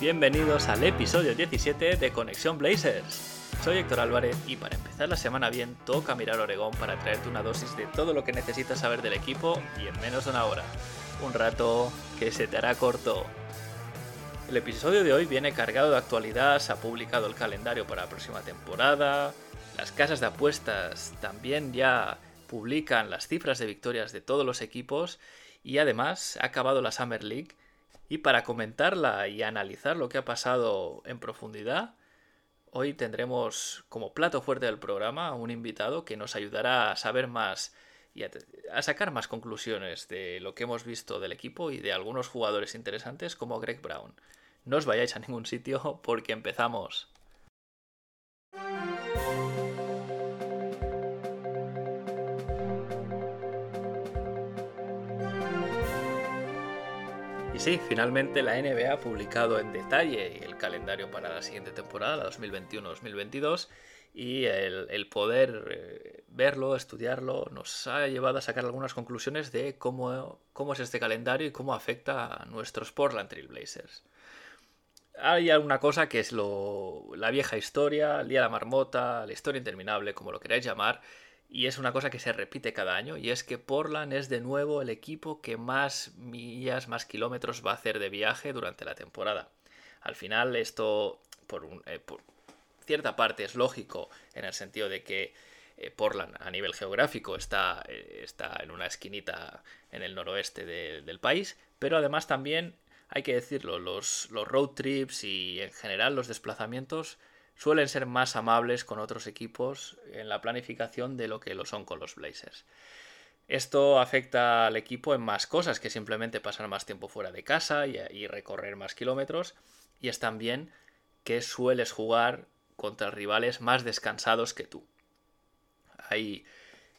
Bienvenidos al episodio 17 de Conexión Blazers. Soy Héctor Álvarez y para empezar la semana bien toca mirar Oregón para traerte una dosis de todo lo que necesitas saber del equipo y en menos de una hora. Un rato que se te hará corto. El episodio de hoy viene cargado de actualidad, se ha publicado el calendario para la próxima temporada, las casas de apuestas también ya publican las cifras de victorias de todos los equipos y además ha acabado la Summer League y para comentarla y analizar lo que ha pasado en profundidad, hoy tendremos como plato fuerte del programa un invitado que nos ayudará a saber más y a, a, sacar más conclusiones de lo que hemos visto del equipo y de algunos jugadores interesantes como Greg Brown. No os vayáis a ningún sitio porque empezamos. Sí, finalmente la NBA ha publicado en detalle el calendario para la siguiente temporada, la 2021-2022, y el, poder eh, verlo, estudiarlo, nos ha llevado a sacar algunas conclusiones de cómo, cómo es este calendario y cómo afecta a nuestros Portland Trail Blazers. Hay alguna cosa que es lo, la vieja historia, el día de la marmota, la historia interminable, como lo queráis llamar, y es una cosa que se repite cada año, y es que Portland es de nuevo el equipo que más millas, más kilómetros va a hacer de viaje durante la temporada. Al final esto, por, un, eh, cierta parte, es lógico en el sentido de que eh, Portland a nivel geográfico está, eh, está, en una esquinita en el noroeste de, del país, pero además también, hay que decirlo, los, los road trips y en general los desplazamientos suelen ser más amables con otros equipos en la planificación de lo que lo son con los Blazers. Esto afecta al equipo en más cosas que simplemente pasar más tiempo fuera de casa y, recorrer más kilómetros. Y es también que sueles jugar contra rivales más descansados que tú. Hay,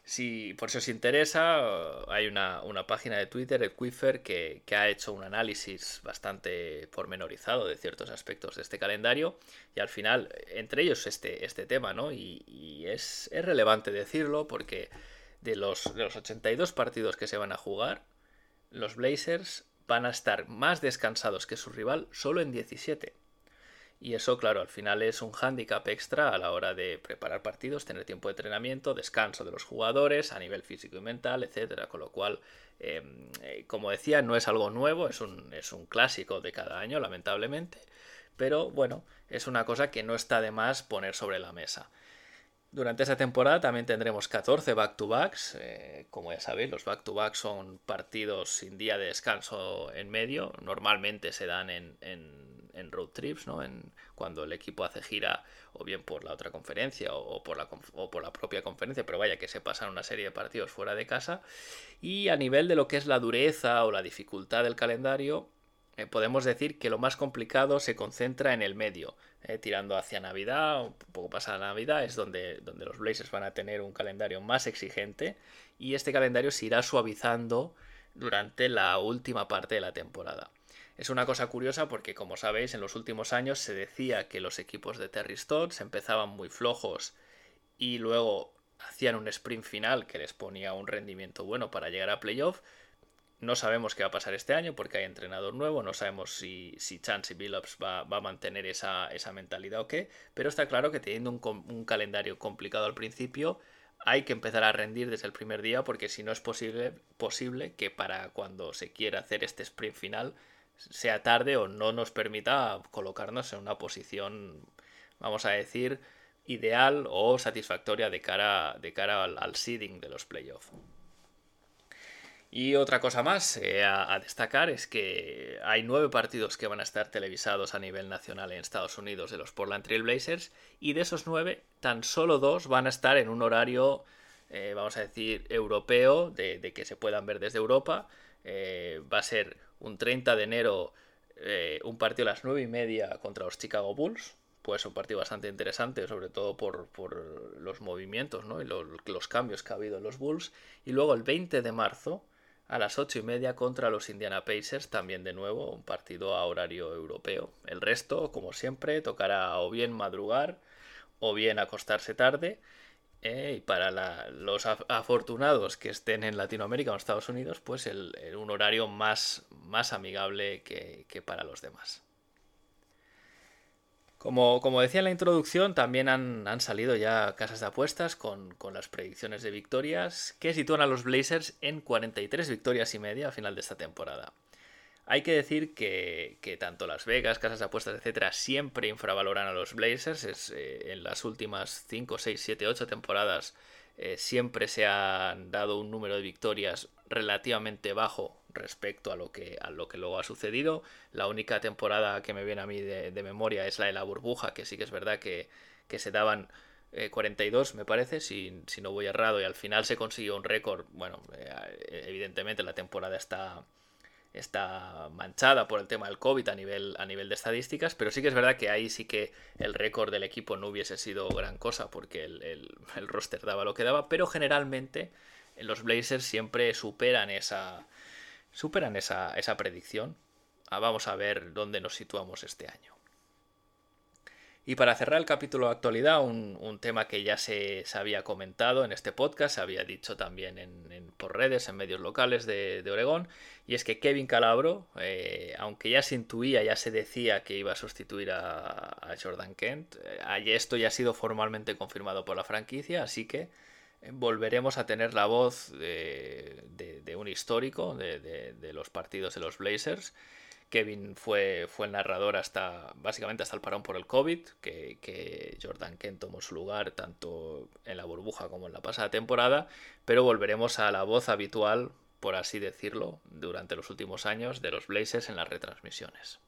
si por si os interesa, hay una, una página de Twitter, el Quiffer, que, que, ha hecho un análisis bastante pormenorizado de ciertos aspectos de este calendario. Y al final, entre ellos este, este tema, ¿no? Y, y es, es, relevante decirlo porque de los, de los 82 partidos que se van a jugar, los Blazers van a estar más descansados que su rival solo en 17. Y eso, claro, al final es un hándicap extra a la hora de preparar partidos, tener tiempo de entrenamiento, descanso de los jugadores a nivel físico y mental, etcétera. Con lo cual, eh, como decía, no es algo nuevo, es un, es un clásico de cada año, lamentablemente. Pero bueno, es una cosa que no está de más poner sobre la mesa. Durante esta temporada también tendremos 14 back-to-backs. Eh, como ya sabéis, los back-to-backs son partidos sin día de descanso en medio. Normalmente se dan en, en en road trips, ¿no? En, cuando el equipo hace gira o bien por la otra conferencia o, por la, o por la propia conferencia, pero vaya que se pasan una serie de partidos fuera de casa. Y a nivel de lo que es la dureza o la dificultad del calendario, eh, podemos decir que lo más complicado se concentra en el medio, eh, tirando hacia Navidad, un poco pasada Navidad, es donde, donde los Blazers van a tener un calendario más exigente y este calendario se irá suavizando durante la última parte de la temporada. Es una cosa curiosa porque, como sabéis, en los últimos años se decía que los equipos de Terry Stotts empezaban muy flojos y luego hacían un sprint final que les ponía un rendimiento bueno para llegar a playoff. No sabemos qué va a pasar este año porque hay entrenador nuevo, no sabemos si, si Chance Billups va, va, a mantener esa, esa, mentalidad o qué, pero está claro que teniendo un, calendario complicado al principio, hay que empezar a rendir desde el primer día porque si no es posible, posible que para cuando se quiera hacer este sprint final sea tarde o no nos permita colocarnos en una posición, vamos a decir, ideal o satisfactoria de cara, de cara al seeding de los playoffs. Y otra cosa más eh, a, destacar es que hay nueve partidos que van a estar televisados a nivel nacional en Estados Unidos de los Portland Trail Blazers y de esos nueve, tan solo dos van a estar en un horario, eh, vamos a decir, europeo, de, que se puedan ver desde Europa. Eh, va a ser un 30 de enero un partido a las 9 y media contra los Chicago Bulls. Pues un partido bastante interesante, sobre todo por, los movimientos ¿no? y los cambios que ha habido en los Bulls. Y luego el 20 de marzo, a las 8 y media contra los Indiana Pacers, también de nuevo un partido a horario europeo. El resto, como siempre, tocará o bien madrugar o bien acostarse tarde. Eh, y para los afortunados que estén en Latinoamérica o en Estados Unidos, pues el, un horario más, más amigable que, para los demás. Como, como, decía en la introducción, también han, salido ya casas de apuestas con, con, las predicciones de victorias que sitúan a los Blazers en 43 victorias y media a final de esta temporada. Hay que decir que, tanto Las Vegas, casas de apuestas, etcétera, siempre infravaloran a los Blazers. Eh, en las últimas 5, 6, 7, 8 temporadas eh, siempre se han dado un número de victorias relativamente bajo respecto a lo que, a lo que luego ha sucedido. La única temporada que me viene a mí de, memoria es la de la burbuja, que sí que es verdad que, se daban 42, eh, me parece, si, si, no voy errado, y al final se consiguió un récord. Bueno, evidentemente la temporada está está manchada por el tema del COVID a nivel, a nivel de estadísticas, pero sí que es verdad que ahí sí que el récord del equipo no hubiese sido gran cosa porque el, roster daba lo que daba, pero generalmente los Blazers siempre superan esa, superan esa, esa predicción. Ah, vamos a ver dónde nos situamos este año. Y para cerrar el capítulo de actualidad, un, tema que ya se, había comentado en este podcast, se había dicho también en, por redes, en medios locales de, Oregón, y es que Kevin Calabro, eh, aunque ya se intuía, ya se decía que iba a sustituir a, Jordan Kent, eh, esto ya ha sido formalmente confirmado por la franquicia, así que volveremos a tener la voz de, un histórico de, los partidos de los Blazers. Kevin fue, fue el narrador hasta básicamente hasta el parón por el COVID, que, Jordan Kent tomó su lugar tanto en la burbuja como en la pasada temporada, pero volveremos a la voz habitual, por así decirlo, durante los últimos años de los Blazers en las retransmisiones.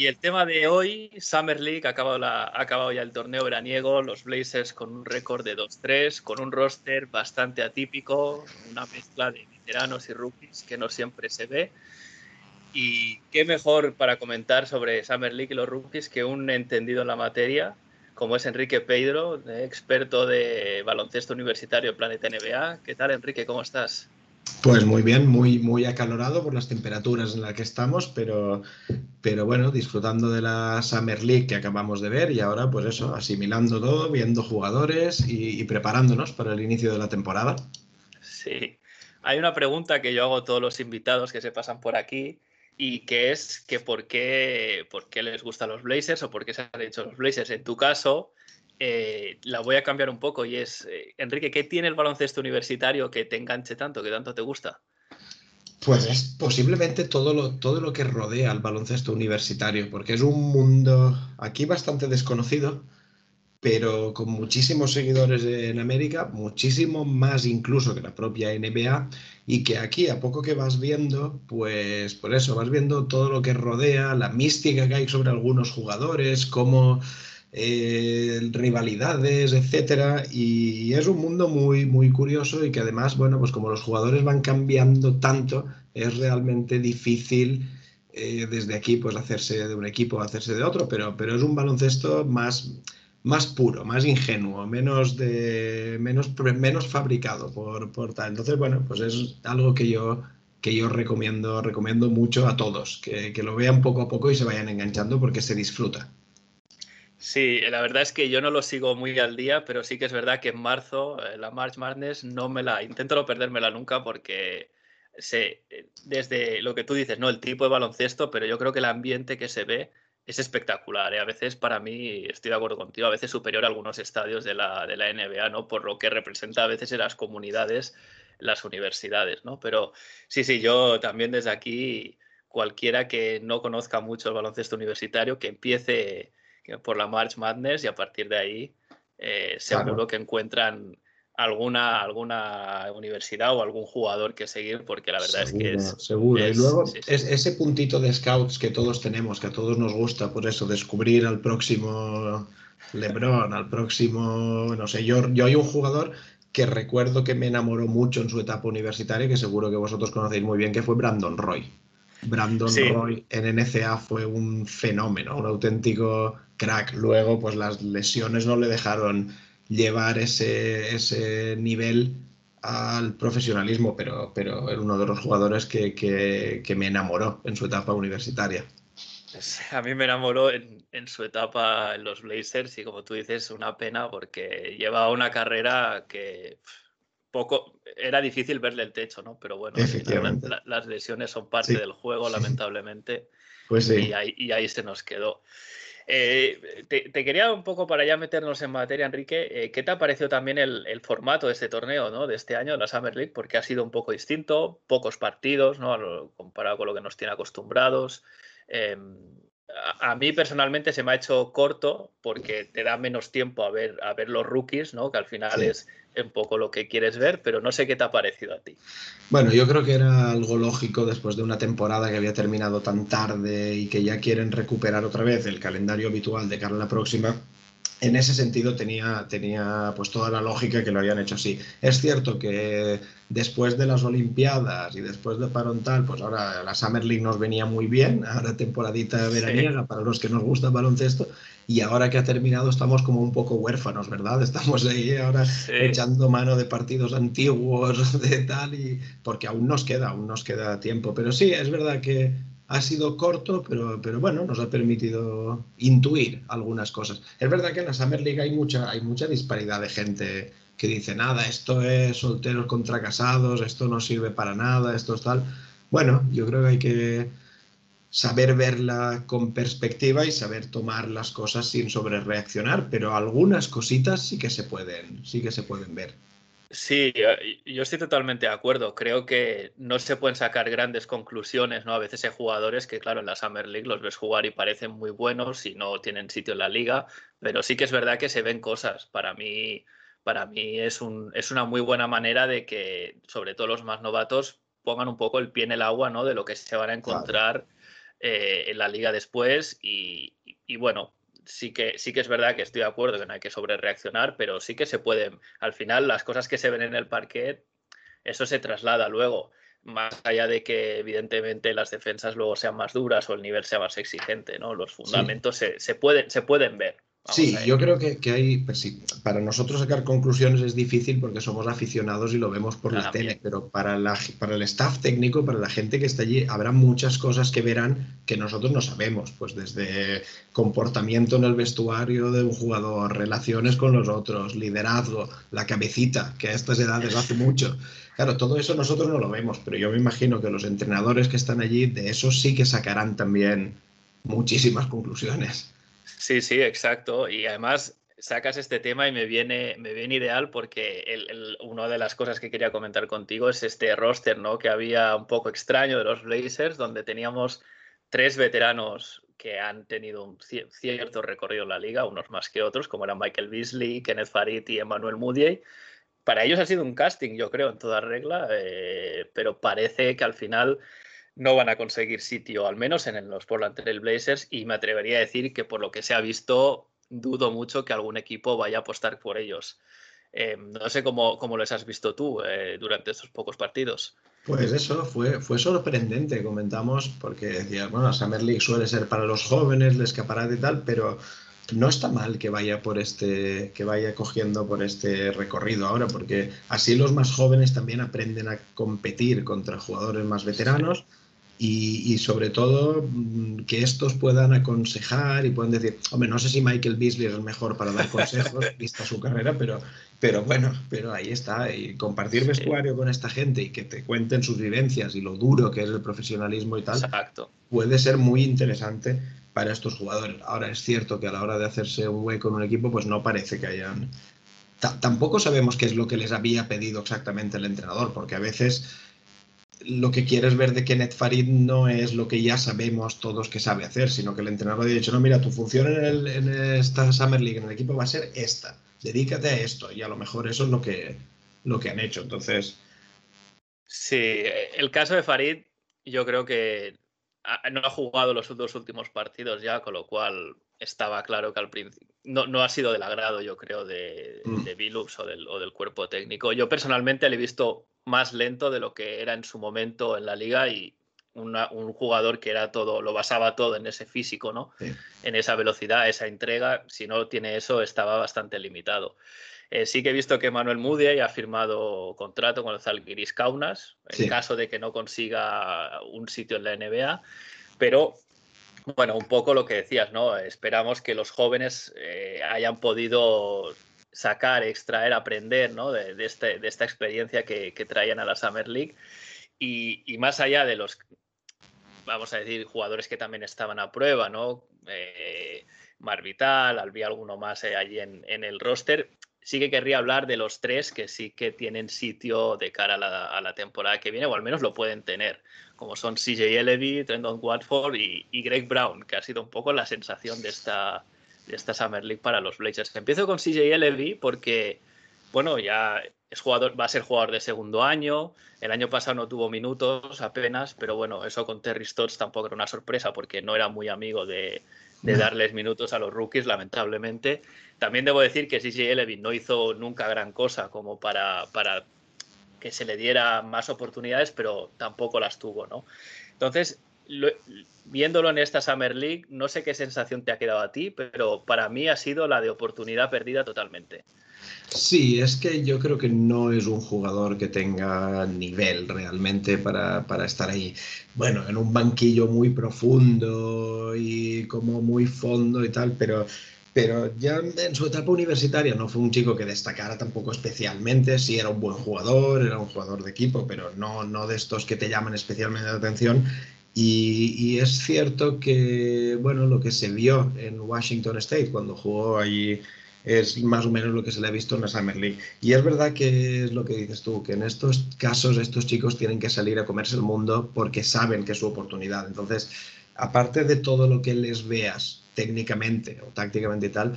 Y el tema de hoy, Summer League, ha acabado, ya el torneo veraniego, los Blazers con un récord de 2-3, con un roster bastante atípico, una mezcla de veteranos y rookies que no siempre se ve. Y qué mejor para comentar sobre Summer League y los rookies que un entendido en la materia, como es Enrique Pedro, experto de baloncesto universitario Planeta NBA. ¿Qué tal, Enrique? ¿Cómo estás? Pues muy bien, muy, muy acalorado por las temperaturas en las que estamos, pero, pero bueno, disfrutando de la Summer League que acabamos de ver y ahora pues eso, asimilando todo, viendo jugadores y, preparándonos para el inicio de la temporada. Sí, hay una pregunta que yo hago a todos los invitados que se pasan por aquí y que es que por qué, por qué les gustan los Blazers o por qué se han hecho los Blazers. En tu caso, eh, la voy a cambiar un poco y es, eh, Enrique, ¿qué tiene el baloncesto universitario que te enganche tanto, que tanto te gusta? Pues es posiblemente todo lo, todo lo que rodea al baloncesto universitario, porque es un mundo aquí bastante desconocido, pero con muchísimos seguidores en América, muchísimo más incluso que la propia NBA, y que aquí a poco que vas viendo, pues por eso vas viendo todo lo que rodea, la mística que hay sobre algunos jugadores, cómo eh, rivalidades, etcétera, y es un mundo muy, muy curioso y que además, bueno, pues como los jugadores van cambiando tanto, es realmente difícil eh, desde aquí pues hacerse de un equipo, hacerse de otro, pero, pero es un baloncesto más, más puro, más ingenuo, menos, de, menos, menos fabricado por, por tal. Entonces, bueno, pues es algo que yo que yo recomiendo, recomiendo mucho a todos, que, que lo vean poco a poco y se vayan enganchando porque se disfruta. Sí, la verdad es que yo no lo sigo muy al día, pero sí que es verdad que en marzo eh, la March Madness no me la intento no perdérmela nunca porque sé eh, desde lo que tú dices, no el tipo de baloncesto, pero yo creo que el ambiente que se ve es espectacular. ¿eh? A veces para mí, estoy de acuerdo contigo, a veces superior a algunos estadios de la, de la NBA, ¿no? Por lo que representa a veces en las comunidades, las universidades, ¿no? Pero sí, sí, yo también desde aquí, cualquiera que no conozca mucho el baloncesto universitario, que empiece por la March Madness y a partir de ahí eh, seguro que encuentran alguna, alguna universidad o algún jugador que seguir, porque la verdad es que es. Seguro. y luego Es, ese puntito de scouts que todos tenemos, que a todos nos gusta, por eso, descubrir al próximo LeBron, al próximo, no sé, yo, yo hay un jugador que recuerdo que me enamoró mucho en su etapa universitaria, que seguro que vosotros conocéis muy bien, que fue Brandon Roy. Brandon Roy en NCA fue un fenómeno, un auténtico crack. Luego, pues las lesiones no le dejaron llevar ese, ese nivel al profesionalismo, pero, pero era uno de los jugadores que, que, me enamoró en su etapa universitaria. A mí me enamoró en, en, su etapa en los Blazers y como tú dices, una pena porque lleva una carrera que poco era difícil verle el techo, ¿no? Pero bueno, las lesiones son parte del juego, lamentablemente. Pues sí. Y ahí, y ahí se nos quedó. Eh, te, quería un poco para ya meternos en materia, Enrique, eh, ¿qué te ha parecido también el, formato de este torneo, ¿no? de este año, la Summer League? Porque ha sido un poco distinto, pocos partidos, ¿no? comparado con lo que nos tiene acostumbrados. Em, a, mí personalmente se me ha hecho corto porque te da menos tiempo a ver, a ver los rookies, ¿no? que al final es un poco lo que quieres ver, pero no sé qué te ha parecido a ti. Bueno, yo creo que era algo lógico después de una temporada que había terminado tan tarde y que ya quieren recuperar otra vez el calendario habitual de cara a la próxima en ese sentido tenía, tenía pues toda la lógica que lo habían hecho así. Es cierto que después de las Olimpiadas y después de Parontal, pues ahora la Summer League nos venía muy bien, ahora temporadita veraniega para los que nos gusta el baloncesto, y ahora que ha terminado estamos como un poco huérfanos, ¿verdad? Estamos ahí ahora echando mano de partidos antiguos, de tal, y porque aún nos queda, aún nos queda tiempo. Pero sí, es verdad que ha sido corto, pero, pero bueno, nos ha permitido intuir algunas cosas. Es verdad que en la Summer League hay mucha, hay mucha disparidad de gente que dice, nada, esto es solteros contra casados, esto no sirve para nada, esto es tal. Bueno, yo creo que hay que saber verla con perspectiva y saber tomar las cosas sin sobrereaccionar, pero algunas cositas sí que se pueden, sí que se pueden ver. Sí, yo estoy totalmente de acuerdo. Creo que no se pueden sacar grandes conclusiones, ¿no? A veces hay jugadores que, claro, en la Summer League los ves jugar y parecen muy buenos y no tienen sitio en la liga, pero sí que es verdad que se ven cosas. Para mí, para mí es, un, es una muy buena manera de que, sobre todo los más novatos, pongan un poco el pie en el agua, ¿no? De lo que se van a encontrar eh, en la liga después y, y bueno, sí que, sí que es verdad que estoy de acuerdo que no hay que sobrereaccionar, pero sí que se pueden, al final las cosas que se ven en el parquet, eso se traslada luego, más allá de que evidentemente las defensas luego sean más duras o el nivel sea más exigente, ¿no? Los fundamentos se, se, pueden, se pueden ver sí, yo creo que, hay, pues para nosotros sacar conclusiones es difícil porque somos aficionados y lo vemos por la tele, pero para, la, para el staff técnico, para la gente que está allí, habrá muchas cosas que verán que nosotros no sabemos, pues desde comportamiento en el vestuario de un jugador, relaciones con los otros, liderazgo, la cabecita, que a estas edades hace mucho. Claro, todo eso nosotros no lo vemos, pero yo me imagino que los entrenadores que están allí de eso sí que sacarán también muchísimas conclusiones. Sí, sí, exacto. Y además sacas este tema y me viene, me viene ideal porque el, una de las cosas que quería comentar contigo es este roster, ¿no? Que había un poco extraño de los Blazers, donde teníamos tres veteranos que han tenido un cierto recorrido en la liga, unos más que otros, como eran Michael Beasley, Kenneth Farid y Emmanuel Moody. Para ellos ha sido un casting, yo creo, en toda regla, eh, pero parece que al final no van a conseguir sitio, al menos en los Portland Trail Blazers, y me atrevería a decir que por lo que se ha visto, dudo mucho que algún equipo vaya a apostar por ellos. Eh, no sé cómo, cómo, les has visto tú eh, durante estos pocos partidos. Pues eso, fue, fue sorprendente, comentamos, porque decías, bueno, Summer League suele ser para los jóvenes, el escaparate y tal, pero no está mal que vaya por este, que vaya cogiendo por este recorrido ahora, porque así los más jóvenes también aprenden a competir contra jugadores más veteranos y, sobre todo mm, que estos puedan aconsejar y puedan decir, hombre, no sé si Michael Beasley es el mejor para dar consejos, vista su carrera, pero, pero bueno, pero ahí está. Y compartir vestuario con esta gente y que te cuenten sus vivencias y lo duro que es el profesionalismo y tal, Exacto. puede ser muy interesante para estos jugadores. Ahora es cierto que a la hora de hacerse un hueco en un equipo, pues no parece que hayan... tampoco sabemos qué es lo que les había pedido exactamente el entrenador, porque a veces lo que quieres ver de Kenneth Farid no es lo que ya sabemos todos que sabe hacer, sino que el entrenador ha dicho, no, mira, tu función en, esta Summer League, en el equipo, va a ser esta, dedícate a esto, y a lo mejor eso es lo que, lo que han hecho. Entonces... Sí, el caso de Farid, yo creo que no ha jugado los dos últimos partidos ya, con lo cual estaba claro que al principio no, no, ha sido del agrado, yo creo, de, mm. de Billups o del, o del, cuerpo técnico. Yo personalmente le he visto más lento de lo que era en su momento en la liga y un jugador que era todo, lo basaba todo en ese físico, ¿no? En esa velocidad, esa entrega. Si no tiene eso, estaba bastante limitado. Eh, sí que he visto que Manuel Moody ha firmado contrato con el Zalgiris Kaunas en caso de que no consiga un sitio en la NBA, pero bueno, un poco lo que decías, ¿no? Esperamos que los jóvenes eh, hayan podido sacar, extraer, aprender ¿no? de, este, de esta experiencia que, traían a la Summer League. Y, más allá de los, vamos a decir, jugadores que también estaban a prueba, ¿no? Eh, Marvital, había alguno más eh, allí en, en, el roster. Sí que querría hablar de los tres que sí que tienen sitio de cara a la, a la temporada que viene, o al menos lo pueden tener, como son CJ Levy, Trendon Watford y, Greg Brown, que ha sido un poco la sensación de esta, esta Summer League para los Blazers. Empiezo con CJ Levy porque, bueno, ya es jugador, va a ser jugador de segundo año. El año pasado no tuvo minutos apenas, pero bueno, eso con Terry Stotts tampoco era una sorpresa porque no era muy amigo de, darles minutos a los rookies, lamentablemente. También debo decir que CJ Levy no hizo nunca gran cosa como para, para que se le diera más oportunidades, pero tampoco las tuvo, ¿no? Entonces, viéndolo en esta Summer League, no sé qué sensación te ha quedado a ti, pero para mí ha sido la de oportunidad perdida totalmente. Sí, es que yo creo que no es un jugador que tenga nivel realmente para, para, estar ahí. Bueno, en un banquillo muy profundo y como muy fondo y tal, pero, pero ya en su etapa universitaria no fue un chico que destacara tampoco especialmente. Sí, era un buen jugador, era un jugador de equipo, pero no, no de estos que te llaman especialmente la atención. Y, es cierto que, bueno, lo que se vio en Washington State cuando jugó allí es más o menos lo que se le ha visto en la Summer League. Y es verdad que es lo que dices tú, que en estos casos estos chicos tienen que salir a comerse el mundo porque saben que es su oportunidad. Entonces, aparte de todo lo que les veas técnicamente o tácticamente y tal,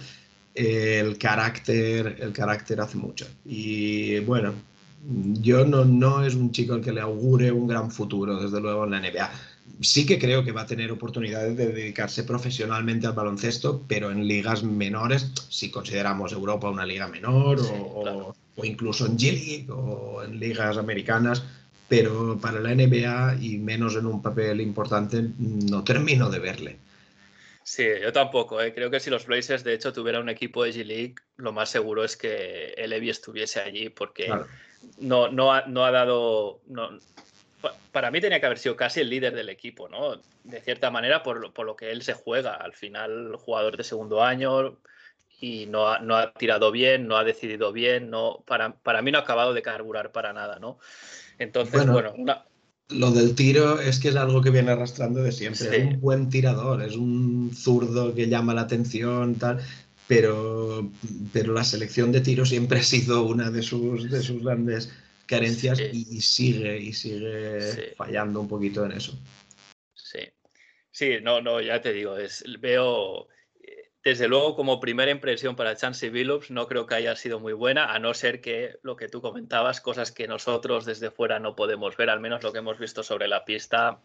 el carácter, el carácter hace mucho. Y bueno, yo no, no es un chico al que le augure un gran futuro, desde luego, en la NBA sí que creo que va a tener oportunidades de dedicarse profesionalmente al baloncesto, pero en ligas menores, si consideramos Europa una liga menor o, incluso en G-League o en ligas americanas, pero para la NBA y menos en un papel importante no termino de verle. Sí, yo tampoco. ¿eh? Creo que si los Blazers de hecho tuvieran un equipo de G-League, lo más seguro es que el Evi estuviese allí porque no, no, ha, no ha dado para mí tenía que haber sido casi el líder del equipo, ¿no? De cierta manera, por lo, por lo que él se juega. Al final, jugador de segundo año y no ha, no ha tirado bien, no ha decidido bien, no, para, para, mí no ha acabado de carburar para nada, ¿no? Entonces, bueno, Lo del tiro es que es algo que viene arrastrando de siempre. Es un buen tirador, es un zurdo que llama la atención, tal. Pero, pero la selección de tiro siempre ha sido una de sus, de sus grandes carencias y sigue y sigue fallando un poquito en eso. Sí, sí, no, no, ya te digo, es, veo, desde luego como primera impresión para Chansey Billups no creo que haya sido muy buena, a no ser que lo que tú comentabas, cosas que nosotros desde fuera no podemos ver, al menos lo que hemos visto sobre la pista,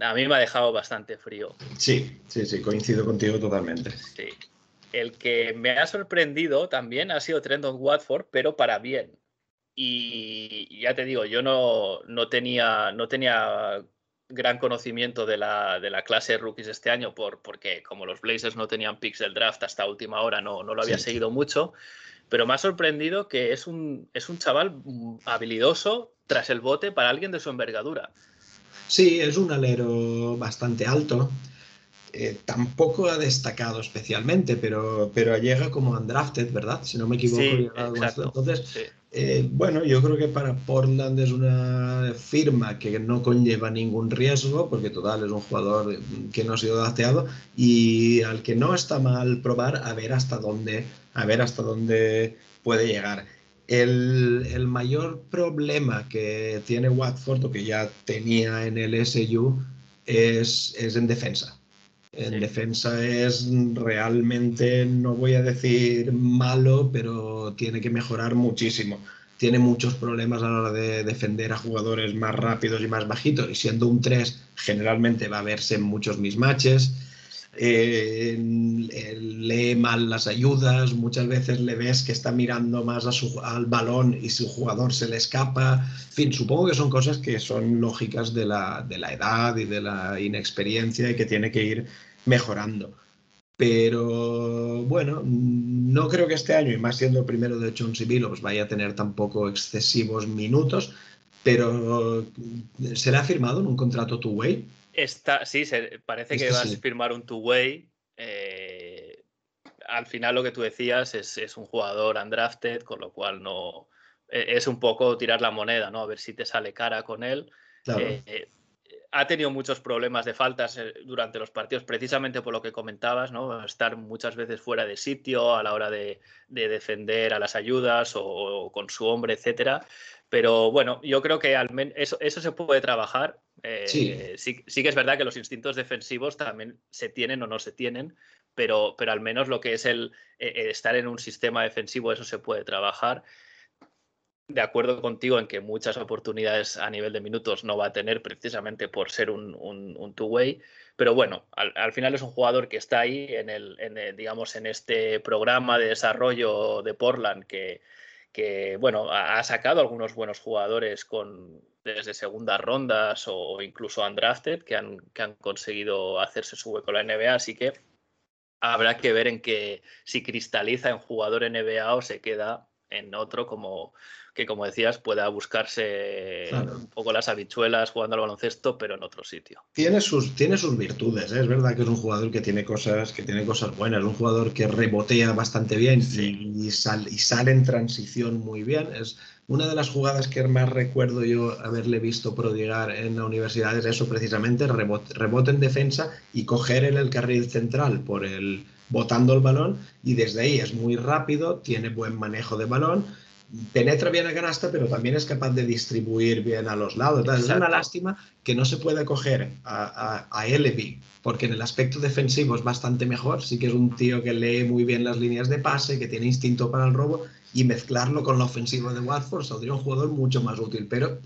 a mí me ha dejado bastante frío. Sí, sí, sí, coincido contigo totalmente. Sí. El que me ha sorprendido también ha sido Trendon Watford, pero para bien. Y ya te digo, yo no, no, tenía, no tenía gran conocimiento de la, de la clase de rookies este año por, porque como los Blazers no tenían picks del draft hasta última hora, no, no lo había seguido mucho, pero me ha sorprendido que es un, es un chaval habilidoso tras el bote para alguien de su envergadura. Sí, es un alero bastante alto. Eh, tampoco ha destacado especialmente, pero, pero llega como undrafted, ¿verdad? Si no me equivoco. Sí, Entonces, eh, bueno, yo creo que para Portland es una firma que no conlleva ningún riesgo, porque total es un jugador que no ha sido dateado y al que no está mal probar a ver hasta dónde, a ver hasta dónde puede llegar. El, el mayor problema que tiene Watford, o que ya tenía en el SU, es, es en defensa. En defensa es realmente, no voy a decir malo, pero tiene que mejorar muchísimo. Tiene muchos problemas a la hora de defender a jugadores más rápidos y más bajitos. Y siendo un 3, generalmente va a verse en muchos mismatches. Eh, lee mal las ayudas, muchas veces le ves que está mirando más a su, al balón y su jugador se le escapa. En fin, supongo que son cosas que son lógicas de la, de la edad y de la inexperiencia y que tiene que ir mejorando. Pero bueno, no creo que este año, y más siendo el primero de Jones y Billups, vaya a tener tampoco excesivos minutos, pero ¿será firmado en un contrato two-way? Está, sí, parece que vas a firmar un two-way. Eh, al final lo que tú decías es, un jugador undrafted, con lo cual no e, es un poco tirar la moneda, ¿no? A ver si te sale cara con él. Eh, ha tenido muchos problemas de faltas eh, durante los partidos, precisamente por lo que comentabas, ¿no? Estar muchas veces fuera de sitio a la hora de, defender a las ayudas o, con su hombre, etcétera. Pero bueno, yo creo que al menos eso, eso se puede trabajar. Eh, sí. sí. que es verdad que los instintos defensivos también se tienen o no se tienen, pero, pero al menos lo que es el, eh, estar en un sistema defensivo, eso se puede trabajar de acuerdo contigo en que muchas oportunidades a nivel de minutos no va a tener precisamente por ser un, un, two-way, pero bueno, al, final es un jugador que está ahí en el, digamos, en este programa de desarrollo de Portland que, que bueno, ha, sacado algunos buenos jugadores con desde segundas rondas o incluso undrafted que han, que han conseguido hacerse su hueco en la NBA, así que habrá que ver en que si cristaliza en jugador NBA o se queda en otro como que como decías pueda buscarse un poco las habichuelas jugando al baloncesto, pero en otro sitio. Tiene sus, tiene sus virtudes, ¿eh? es verdad que es un jugador que tiene cosas, que tiene cosas buenas, un jugador que rebotea bastante bien y, y, sale en transición muy bien. Es una de las jugadas que más recuerdo yo haberle visto prodigar en la universidad es eso precisamente, rebote, rebote en defensa y coger en el carril central por el botando el balón y desde ahí es muy rápido, tiene buen manejo de balón penetra bien a canasta, pero también es capaz de distribuir bien a los lados. Es una lástima que no se pueda coger a, a, porque en el aspecto defensivo es bastante mejor. Sí que es un tío que lee muy bien las líneas de pase, que tiene instinto para el robo, y mezclarlo con la ofensiva de Watford saldría un jugador mucho más útil. Pero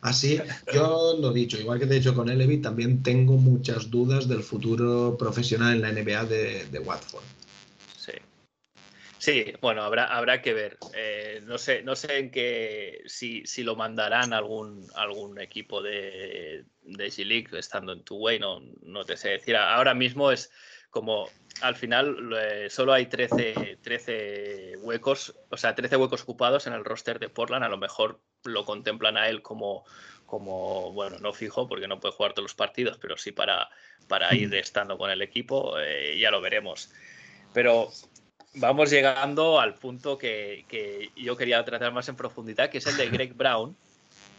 así, yo lo he dicho, igual que te he dicho con Elevi, también tengo muchas dudas del futuro profesional en la NBA de, de Watford. Sí, bueno, habrá, habrá que ver. Eh, no sé, no sé en qué si, si lo mandarán algún algún equipo de, de G-League estando en tu way, no, no te sé decir. Ahora mismo es como al final eh, solo hay 13, 13 huecos, o sea, 13 huecos ocupados en el roster de Portland. A lo mejor lo contemplan a él como, como bueno, no fijo porque no puede jugar todos los partidos, pero sí para, para ir estando con el equipo, eh, ya lo veremos. Pero vamos llegando al punto que, yo quería tratar más en profundidad, que es el de Greg Brown,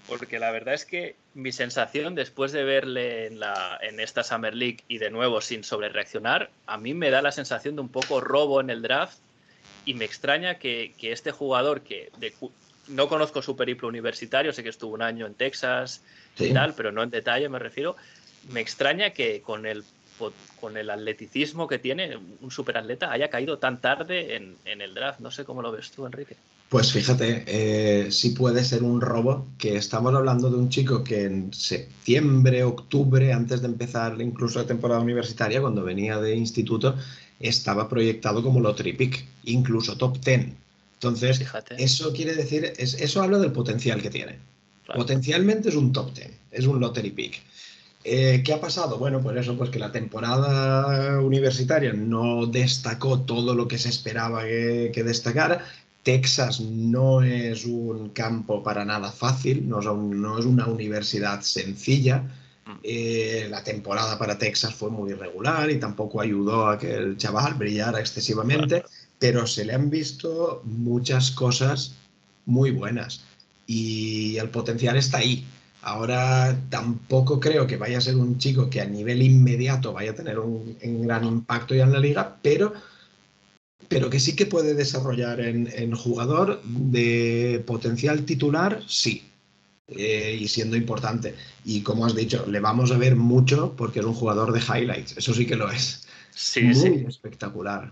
porque la verdad es que mi sensación después de verle en, la, en esta Summer League y de nuevo sin sobrereaccionar, a mí me da la sensación de un poco robo en el draft y me extraña que, este jugador que no conozco su periplo universitario, sé que estuvo un año en Texas y tal, pero no en detalle me refiero, me extraña que con el con el atleticismo que tiene, un superatleta, haya caído tan tarde en, el draft. No sé cómo lo ves tú, Enrique. Pues fíjate, eh, sí puede ser un robo, que estamos hablando de un chico que en septiembre, octubre, antes de empezar incluso la temporada universitaria, cuando venía de instituto, estaba proyectado como lottery pick, incluso top 10. Entonces, eso quiere decir, eso habla del potencial que tiene. Potencialmente es un top 10, es un lottery pick. Eh, ¿Qué ha pasado? Bueno, pues eso, pues que la temporada universitaria no destacó todo lo que se esperaba que, destacara. Texas no es un campo para nada fácil, no es, una universidad sencilla. Eh, la temporada para Texas fue muy irregular y tampoco ayudó a que el chaval brillara excesivamente, pero se le han visto muchas cosas muy buenas y el potencial está ahí. Ahora tampoco creo que vaya a ser un chico que a nivel inmediato vaya a tener un, gran impacto ya en la liga, pero, pero que sí que puede desarrollar en, jugador de potencial titular, sí. Eh, y siendo importante. Y como has dicho, le vamos a ver mucho porque es un jugador de highlights. Eso sí que lo es. Sí, Muy espectacular.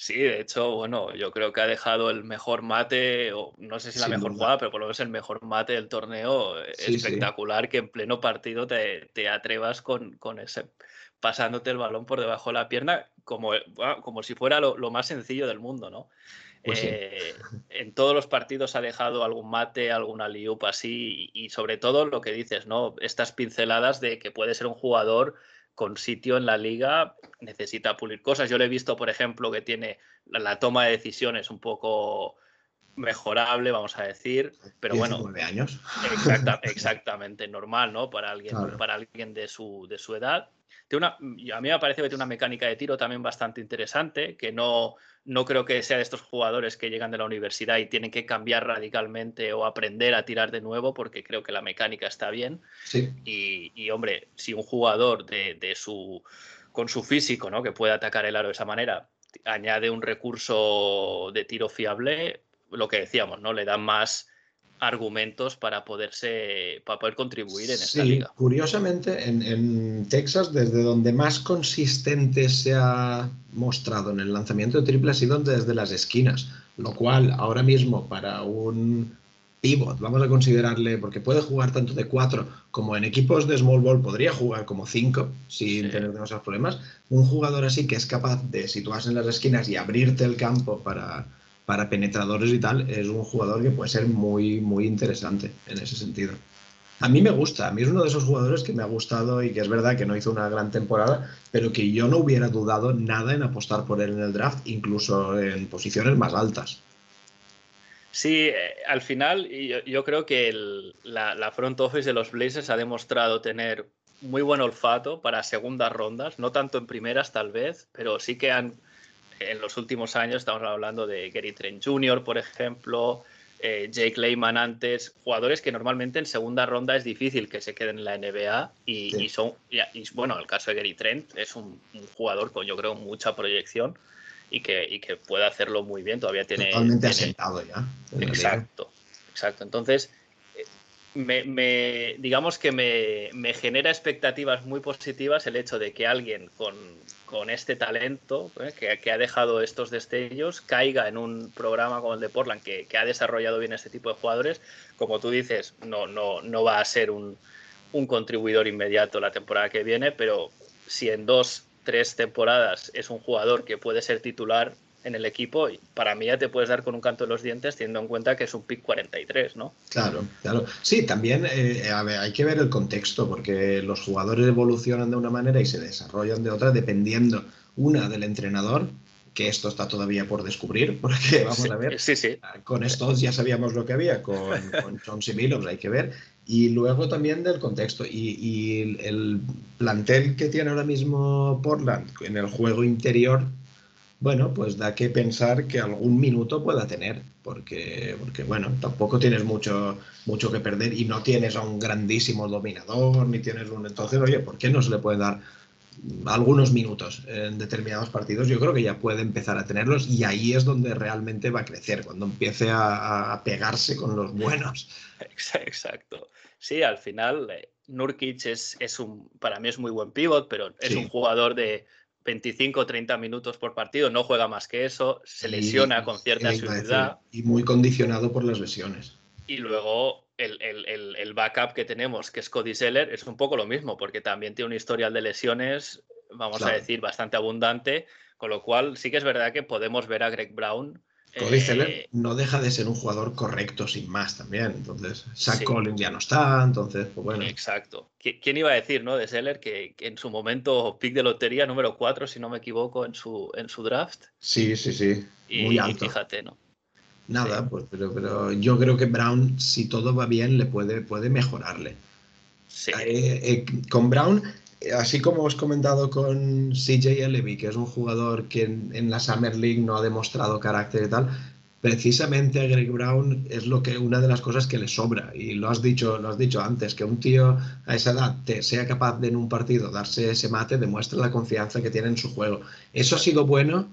Sí, de hecho, bueno, yo creo que ha dejado el mejor mate, o no sé si la mejor jugada, pero por lo menos el mejor mate del torneo. Eh, espectacular que en pleno partido te, atrevas con, ese pasándote el balón por debajo de la pierna como, como si fuera lo, más sencillo del mundo, ¿no? Pues eh, en todos los partidos ha dejado algún mate, alguna liup así, y, y, sobre todo lo que dices, ¿no? Estas pinceladas de que puede ser un jugador con sitio en la liga necesita pulir cosas. Yo le he visto, por ejemplo, que tiene la, toma de decisiones un poco mejorable, vamos a decir, pero bueno, años. exactamente normal, ¿no? Para alguien, para alguien de su, de su edad a mí me parece que tiene una mecánica de tiro también bastante interesante, que no, no creo que sea de estos jugadores que llegan de la universidad y tienen que cambiar radicalmente o aprender a tirar de nuevo, porque creo que la mecánica está bien. Y, hombre, si un jugador de, de, su, con su físico, ¿no? que puede atacar el aro de esa manera, añade un recurso de tiro fiable, lo que decíamos, ¿no? Le dan más argumentos para poderse para poder contribuir en esta sí, Curiosamente, en, Texas, desde donde más consistente se ha mostrado en el lanzamiento de triple ha sido desde las esquinas, lo cual ahora mismo para un pivot, vamos a considerarle, porque puede jugar tanto de cuatro como en equipos de small ball podría jugar como cinco sin tener demasiados problemas. Un jugador así que es capaz de situarse en las esquinas y abrirte el campo para, para penetradores y tal, es un jugador que puede ser muy, muy interesante en ese sentido. A mí me gusta, a mí es uno de esos jugadores que me ha gustado y que es verdad que no hizo una gran temporada, pero que yo no hubiera dudado nada en apostar por él en el draft, incluso en posiciones más altas. Sí, eh, al final yo, creo que la, la, front office de los Blazers ha demostrado tener muy buen olfato para segundas rondas, no tanto en primeras tal vez, pero sí que han, en los últimos años estamos hablando de Gary Trent Jr., por ejemplo, eh, Jake Lehman antes, jugadores que normalmente en segunda ronda es difícil que se queden en la NBA y, son, y, bueno, el caso de Gary Trent es un, jugador con yo creo mucha proyección y que, y que puede hacerlo muy bien, todavía tiene... Totalmente asentado ya. Exacto, exacto. Entonces, me, digamos que me, me, genera expectativas muy positivas el hecho de que alguien con, con este talento ¿eh? que, ha dejado estos destellos caiga en un programa como el de Portland que, ha desarrollado bien este tipo de jugadores, como tú dices, no, no, no va a ser un, un, contribuidor inmediato la temporada que viene, pero si en dos, tres temporadas es un jugador que puede ser titular en el equipo, para mí ya te puedes dar con un canto de los dientes teniendo en cuenta que es un pick 43, ¿no? Claro, claro. Sí, también eh, hay que ver el contexto, porque los jugadores evolucionan de una manera y se desarrollan de otra dependiendo, una, del entrenador, que esto está todavía por descubrir, porque vamos a ver, sí, sí. con estos ya sabíamos lo que había, con, con John hay que ver, y luego también del contexto. Y, y, el plantel que tiene ahora mismo Portland en el juego interior bueno, pues da que pensar que algún minuto pueda tener, porque, porque bueno, tampoco tienes mucho, mucho que perder y no tienes a un grandísimo dominador, ni tienes un... Entonces, oye, ¿por qué no se le puede dar algunos minutos en determinados partidos? Yo creo que ya puede empezar a tenerlos y ahí es donde realmente va a crecer, cuando empiece a, pegarse con los buenos. Exacto. Sí, al final, eh, Nurkic es, es un, para mí es muy buen pivot, pero es un jugador de 25 o 30 minutos por partido, no juega más que eso, se lesiona con cierta seguridad. Y muy condicionado por las lesiones. Y luego el, backup que tenemos, que es Cody Seller, es un poco lo mismo, porque también tiene un historial de lesiones, vamos a decir, bastante abundante, con lo cual sí que es verdad que podemos ver a Greg Brown Cody eh, no deja de ser un jugador correcto sin más también. Entonces, Zach Collins ya no está, entonces, pues bueno. Exacto. ¿Quién iba a decir, no? De Seller que, en su momento pick de lotería número 4, si no me equivoco, en su, en su draft. Sí, sí, sí. Muy alto. fíjate, ¿no? Nada, pues, pero, pero yo creo que Brown, si todo va bien, le puede, puede mejorarle. Sí. Eh, eh, con Brown así como os comentado con CJ Levy, que es un jugador que en, la Summer League no ha demostrado carácter y tal, precisamente a Greg Brown es lo que una de las cosas que le sobra. Y lo has dicho lo has dicho antes que un tío a esa edad sea capaz de en un partido darse ese mate demuestra la confianza que tiene en su juego. Eso ha sido bueno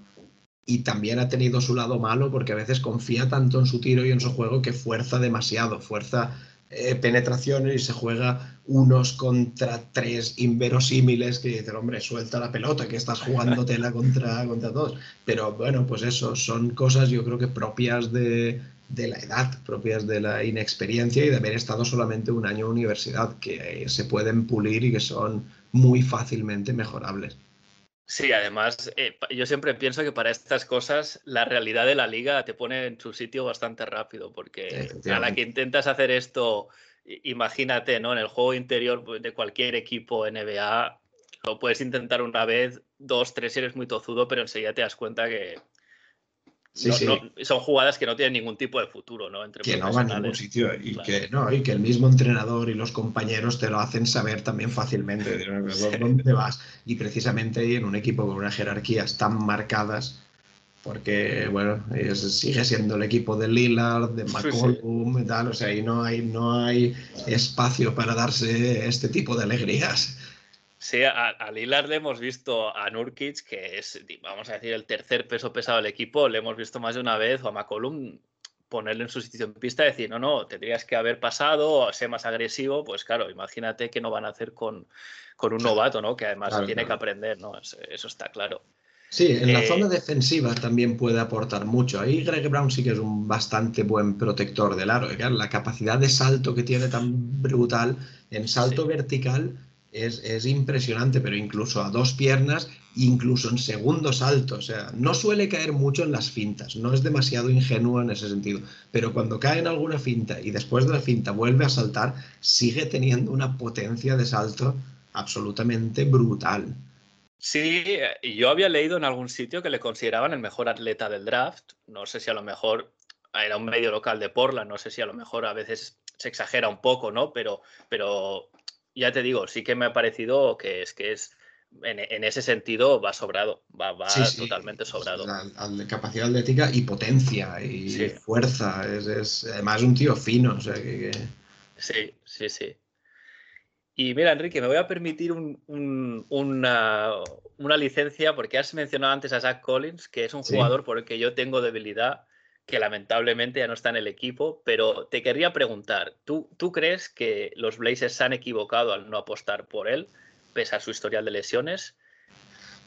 y también ha tenido su lado malo porque a veces confía tanto en su tiro y en su juego que fuerza demasiado fuerza eh, penetraciones y se juega unos contra tres inverosímiles que dicen, hombre, suelta la pelota, que estás jugándotela contra, contra todos. Pero bueno, pues eso, son cosas yo creo que propias de, de la edad, propias de la inexperiencia y de haber estado solamente un año en universidad, que se pueden pulir y que son muy fácilmente mejorables. Sí, además, eh, yo siempre pienso que para estas cosas la realidad de la liga te pone en su sitio bastante rápido, porque a la que intentas hacer esto, imagínate, ¿no? En el juego interior pues, de cualquier equipo NBA, lo puedes intentar una vez, dos, tres si eres muy tozudo, pero enseguida te das cuenta que, son jugadas que no tienen ningún tipo de futuro, ¿no? Entre que no van a ningún sitio y, que, no, y que el mismo entrenador y los compañeros te lo hacen saber también fácilmente dónde vas. Y precisamente en un equipo con unas jerarquías tan marcadas, porque, bueno, sigue siendo el equipo de Lillard, de McCollum y tal, o sea, ahí no hay, no hay espacio para darse este tipo de alegrías. Sí, a, a, Lillard le hemos visto a Nurkic, que es, vamos a decir, el tercer peso pesado del equipo, le hemos visto más de una vez, o a McCollum ponerle en su sitio en pista y decir, no, no, tendrías que haber pasado, o ser más agresivo, pues claro, imagínate que no van a hacer con, con un novato, ¿no? Que además tiene que aprender, ¿no? Eso, está claro. Sí, en la eh, zona defensiva también puede aportar mucho. Ahí Greg Brown sí que es un bastante buen protector del aro. La capacidad de salto que tiene tan brutal, en salto vertical, es, impresionante, pero incluso a dos piernas, incluso en segundo salto. O sea, no suele caer mucho en las fintas, no es demasiado ingenuo en ese sentido. Pero cuando cae en alguna finta y después de la finta vuelve a saltar, sigue teniendo una potencia de salto absolutamente brutal. Sí, yo había leído en algún sitio que le consideraban el mejor atleta del draft. No sé si a lo mejor era un medio local de Portland, no sé si a lo mejor a veces se exagera un poco, ¿no? Pero, pero ya te digo, sí que me ha parecido que es que es en, ese sentido va sobrado, va, totalmente sobrado. La, capacidad atlética y potencia y fuerza, es, además un tío fino. Sí, sí, sí. Y mira, Enrique, me voy a permitir una, una, licencia porque has mencionado antes a Zach Collins, que es un jugador por el que yo tengo debilidad que lamentablemente ya no está en el equipo, pero te querría preguntar, ¿tú, ¿tú crees que los Blazers se han equivocado al no apostar por él, pese a su historial de lesiones?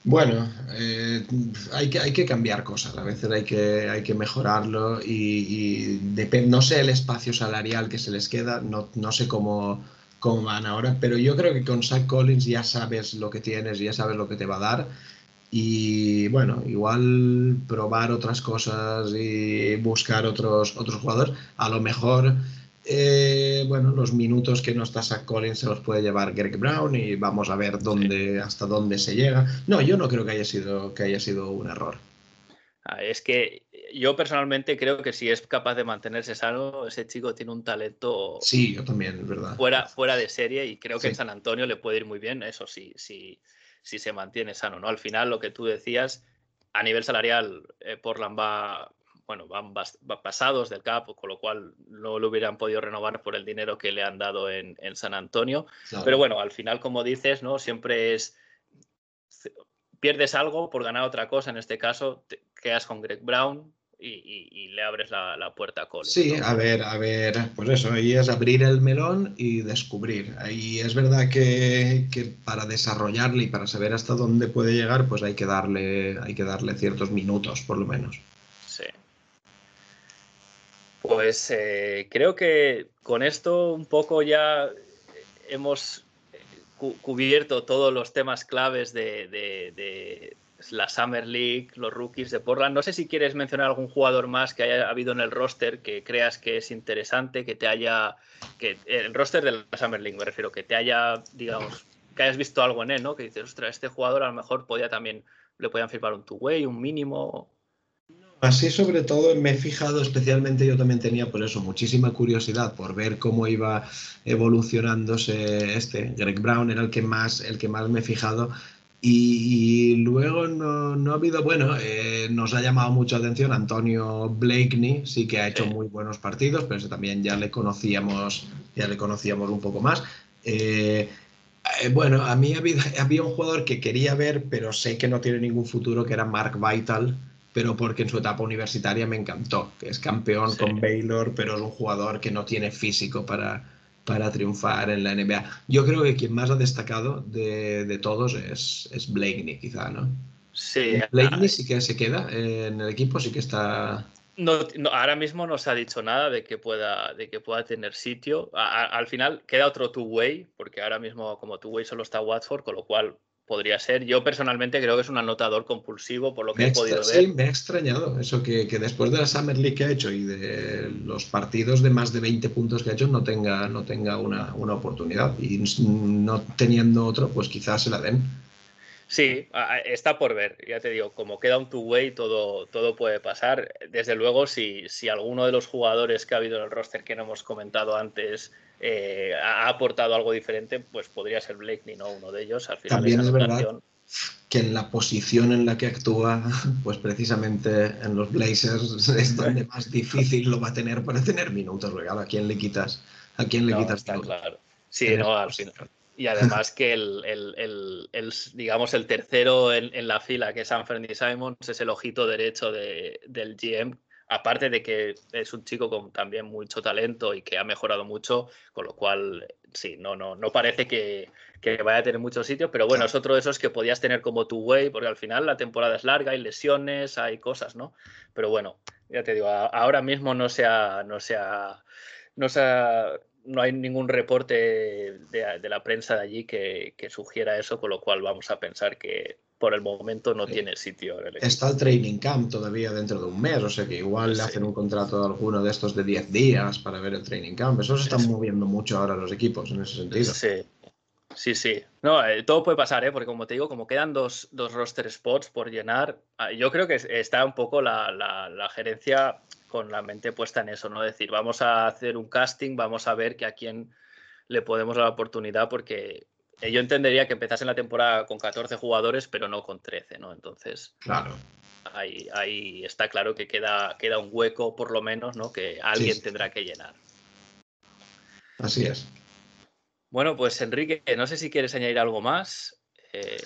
Bueno, eh, hay, que, hay que cambiar cosas, a veces hay que, hay que mejorarlo y, no sé el espacio salarial que se les queda, no, no sé cómo, cómo van ahora, pero yo creo que con Zach Collins ya sabes lo que tienes, ya sabes lo que te va a dar y bueno, igual probar otras cosas y buscar otros, otros jugadores. A lo mejor, eh, bueno, los minutos que no está Zach Collins se los puede llevar Greg Brown y vamos a ver dónde, hasta dónde se llega. No, yo no creo que haya sido, que haya sido un error. Ah, es que yo personalmente creo que si es capaz de mantenerse sano, ese chico tiene un talento. Sí, yo también, verdad. Fuera, fuera de serie y creo que en San Antonio le puede ir muy bien, eso sí, sí si se mantiene sano, ¿no? Al final, lo que tú decías, a nivel salarial, eh, Portland va, bueno, van, pasados del cap, con lo cual no lo hubieran podido renovar por el dinero que le han dado en, San Antonio. Pero bueno, al final, como dices, ¿no? Siempre es pierdes algo por ganar otra cosa. En este caso, te quedas con Greg Brown, y, le abres la, puerta a Collins. Sí, a ver, a ver, pues eso, ahí es abrir el melón y descubrir. Ahí es verdad que, para desarrollarle y para saber hasta dónde puede llegar, pues hay que darle, hay que darle ciertos minutos, por lo menos. Sí. Pues eh, creo que con esto un poco ya hemos cubierto todos los temas claves de, la Summer League, los rookies de Portland. No sé si quieres mencionar algún jugador más que haya habido en el roster que creas que es interesante, que te haya. que El roster de la Summer League me refiero, que te haya, digamos, que hayas visto algo en él, ¿no? Que dices, ostras, este jugador a lo mejor podía también. le podían firmar un two-way, un mínimo. Así sobre todo me he fijado especialmente, yo también tenía por eso muchísima curiosidad por ver cómo iba evolucionándose este. Greg Brown era el que más, el que más me he fijado y, luego no, ha habido, bueno, eh, nos ha llamado mucho la atención Antonio Blakeney, sí que ha hecho muy buenos partidos, pero también ya le conocíamos, ya le conocíamos un poco más. Eh, eh, bueno, a mí había, había, un jugador que quería ver, pero sé que no tiene ningún futuro, que era Mark Vital, pero porque en su etapa universitaria me encantó, que es campeón Sí. con Baylor, pero es un jugador que no tiene físico para, para triunfar en la NBA. Yo creo que quien más ha destacado de, de todos es, es Blakeney, quizá, ¿no? Sí, Blakeney sí que se queda en el equipo, sí que está... No, no, ahora mismo no se ha dicho nada de que pueda, de que pueda tener sitio. A- a- al final queda otro two-way, porque ahora mismo como two-way solo está Watford, con lo cual podría ser. Yo personalmente creo que es un anotador compulsivo, por lo que Me he extra- podido sí, ver. me ha extrañado eso, que, que después de la Summer League que ha hecho y de los partidos de más de 20 puntos que ha hecho no tenga, no tenga una, una oportunidad. Y no teniendo otro, pues quizás se la den. Sí, está por ver. Ya te digo, como queda un two-way, todo, todo puede pasar. Desde luego, si, si alguno de los jugadores que ha habido en el roster que no hemos comentado antes eh, ha aportado algo diferente, pues podría ser Blakeney, ¿no? Uno de ellos. Al final También esa es verdad que en la posición en la que actúa, pues precisamente en los Blazers es donde más difícil lo va a tener para tener minutos. claro, ¿A quién le quitas? ¿A quién le No, quitas está minutos? claro. Sí, no, al posición. final. Y además que el, el- el- digamos, el tercero en, en la fila, que es Anthony Simons, es el ojito derecho de- del GM. Aparte de que es un chico con también mucho talento y que ha mejorado mucho, con lo cual, sí, no, no, no parece que, que vaya a tener mucho sitio, pero bueno, es otro de esos que podías tener como tu way, porque al final la temporada es larga, hay lesiones, hay cosas, ¿no? Pero bueno, ya te digo, ahora mismo no se ha, no se ha, no se ha- no hay ningún reporte de, de la prensa de allí que, que sugiera eso, con lo cual vamos a pensar que por el momento no Sí. tiene sitio el. Está el training camp todavía dentro de un mes, o sea que igual le hacen un contrato a alguno de estos de 10 días para ver el training camp. Eso se están Sí. moviendo mucho ahora los equipos en ese sentido. Sí, sí, sí. No, eh, todo puede pasar, ¿eh? porque como te digo, como quedan dos, dos roster spots por llenar, ah, yo creo que es- está un poco la, la- la gerencia con la mente puesta en eso, ¿no? decir, vamos a hacer un casting, vamos a ver que a quién le podemos dar la oportunidad, porque yo entendería que empezasen la temporada con 14 jugadores, pero no con 13, ¿no? Entonces, Claro. ahí, ahí está claro que queda, queda un hueco, por lo menos, ¿no? Que alguien sí. tendrá que llenar. Así es. Bueno, pues Enrique, no sé si quieres añadir algo más. Eh,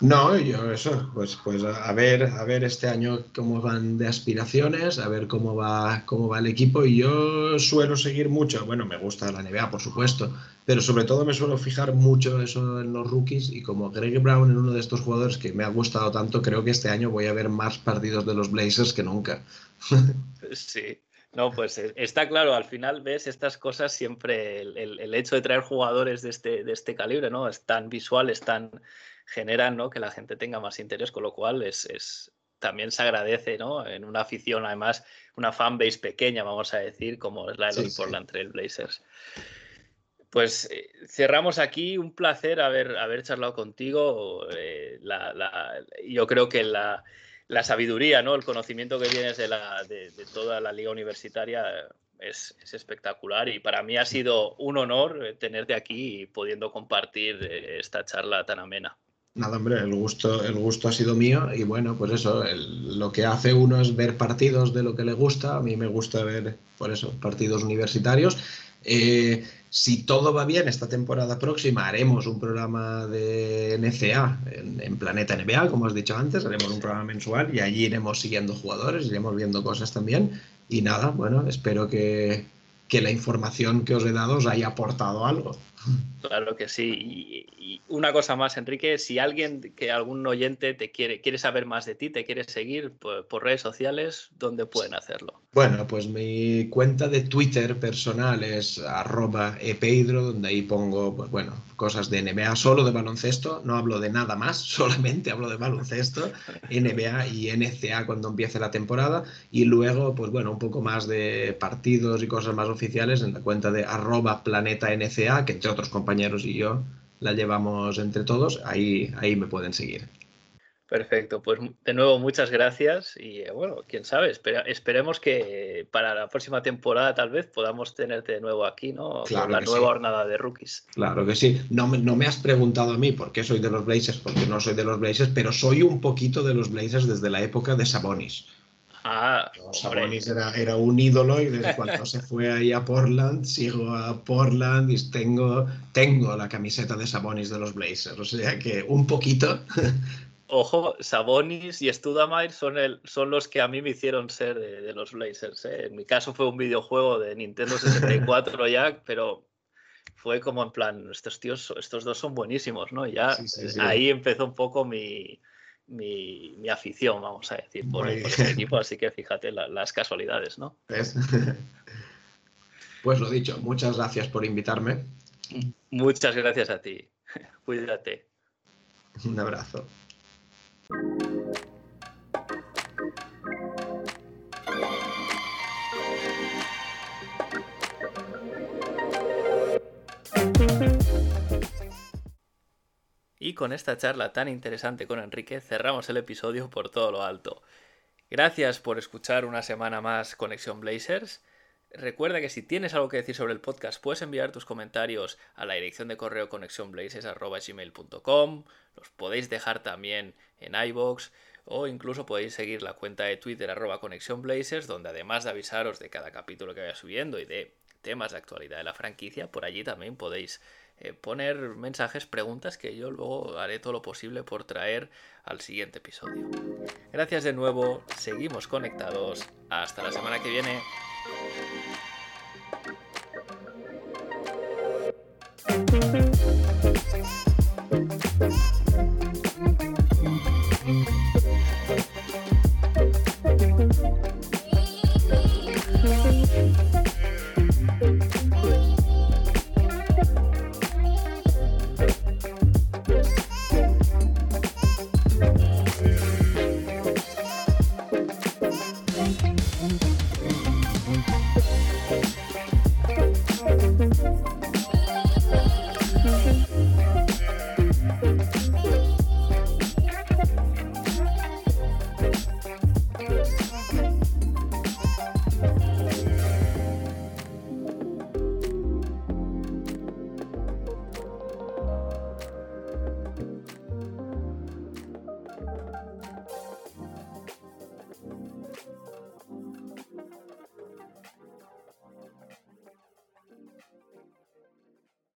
No, yo eso, pues, pues a ver, a ver este año cómo van de aspiraciones, a ver cómo va, cómo va el equipo. Y yo suelo seguir mucho, bueno, me gusta la NBA, por supuesto, pero sobre todo me suelo fijar mucho eso en los rookies. Y como Greg Brown es uno de estos jugadores que me ha gustado tanto, creo que este año voy a ver más partidos de los Blazers que nunca. Sí, no, pues eh, está claro, al final ves estas cosas siempre, el hecho de traer jugadores de este, de este calibre, ¿no? Es tan visual, es tan, generan, ¿no? Que la gente tenga más interés, con lo cual es, es- también se agradece, ¿no? En una afición, además, una fanbase pequeña, vamos a decir, como es la de Sí, los sí. Portland Trail Blazers. Pues eh, cerramos aquí, un placer haber, haber charlado contigo. eh, la- la- yo creo que la, la sabiduría, ¿no? el conocimiento que tienes de, la, de, de toda la liga universitaria es, es espectacular y para mí ha sido un honor eh, tenerte aquí y pudiendo compartir esta charla tan amena. Nada, hombre, el gusto, el gusto ha sido mío y bueno, pues eso, el- lo que hace uno es ver partidos de lo que le gusta. A mí me gusta ver, por eso, partidos universitarios. Eh, si todo va bien, esta temporada próxima haremos un programa de NCA en, en Planeta NBA, como has dicho antes, haremos un programa mensual y allí iremos siguiendo jugadores, iremos viendo cosas también. Y nada, bueno, espero que, que la información que os he dado os haya aportado algo. Claro que sí. Y, una cosa más, Enrique, si alguien, que algún oyente te quiere, quiere saber más de ti, te quiere seguir por, redes sociales, ¿dónde pueden hacerlo? Bueno, pues mi cuenta de Twitter personal es arroba epeidro, donde ahí pongo, pues bueno, cosas de NBA, solo de baloncesto, no hablo de nada más, solamente hablo de baloncesto, NBA y NCA cuando empiece la temporada, y luego, pues bueno, un poco más de partidos y cosas más oficiales en la cuenta de arroba que entre otros compañeros y yo la llevamos entre todos, ahí, ahí me pueden seguir. Perfecto, pues de nuevo muchas gracias y eh, bueno, quién sabe, espera- esperemos que para la próxima temporada tal vez podamos tenerte de nuevo aquí, ¿no? Claro Con la nueva sí. jornada de rookies. Claro que sí. No me, no me has preguntado a mí por qué soy de los Blazers, porque no soy de los Blazers, pero soy un poquito de los Blazers desde la época de Sabonis. Ah, Sabonis era, era un ídolo y desde cuando se fue ahí a Portland, sigo a Portland y tengo, tengo la camiseta de Sabonis de los Blazers. O sea que un poquito, Ojo, Sabonis y Studamire son, el, son los que a mí me hicieron ser de, los Blazers. ¿eh? En mi caso fue un videojuego de Nintendo 64 ya, pero fue como en plan, estos tíos, estos dos son buenísimos, ¿no? Y ya ahí empezó un poco mi, mi, afición, vamos a decir, por, este equipo, así que fíjate las casualidades, ¿no? Pues lo dicho, muchas gracias por invitarme. Muchas gracias a ti. Cuídate. Un abrazo. Y con esta charla tan interesante con Enrique cerramos el episodio por todo lo alto. Gracias por escuchar una semana más Conexión Blazers. Recuerda que si tienes algo que decir sobre el podcast, puedes enviar tus comentarios a la dirección de correo conexiónblazers.com. Los podéis dejar también en iBox o incluso podéis seguir la cuenta de Twitter arroba conexiónblazers, donde además de avisaros de cada capítulo que vaya subiendo y de temas de actualidad de la franquicia, por allí también podéis eh, poner mensajes, preguntas que yo luego haré todo lo posible por traer al siguiente episodio. Gracias de nuevo, seguimos conectados. Hasta la semana que viene.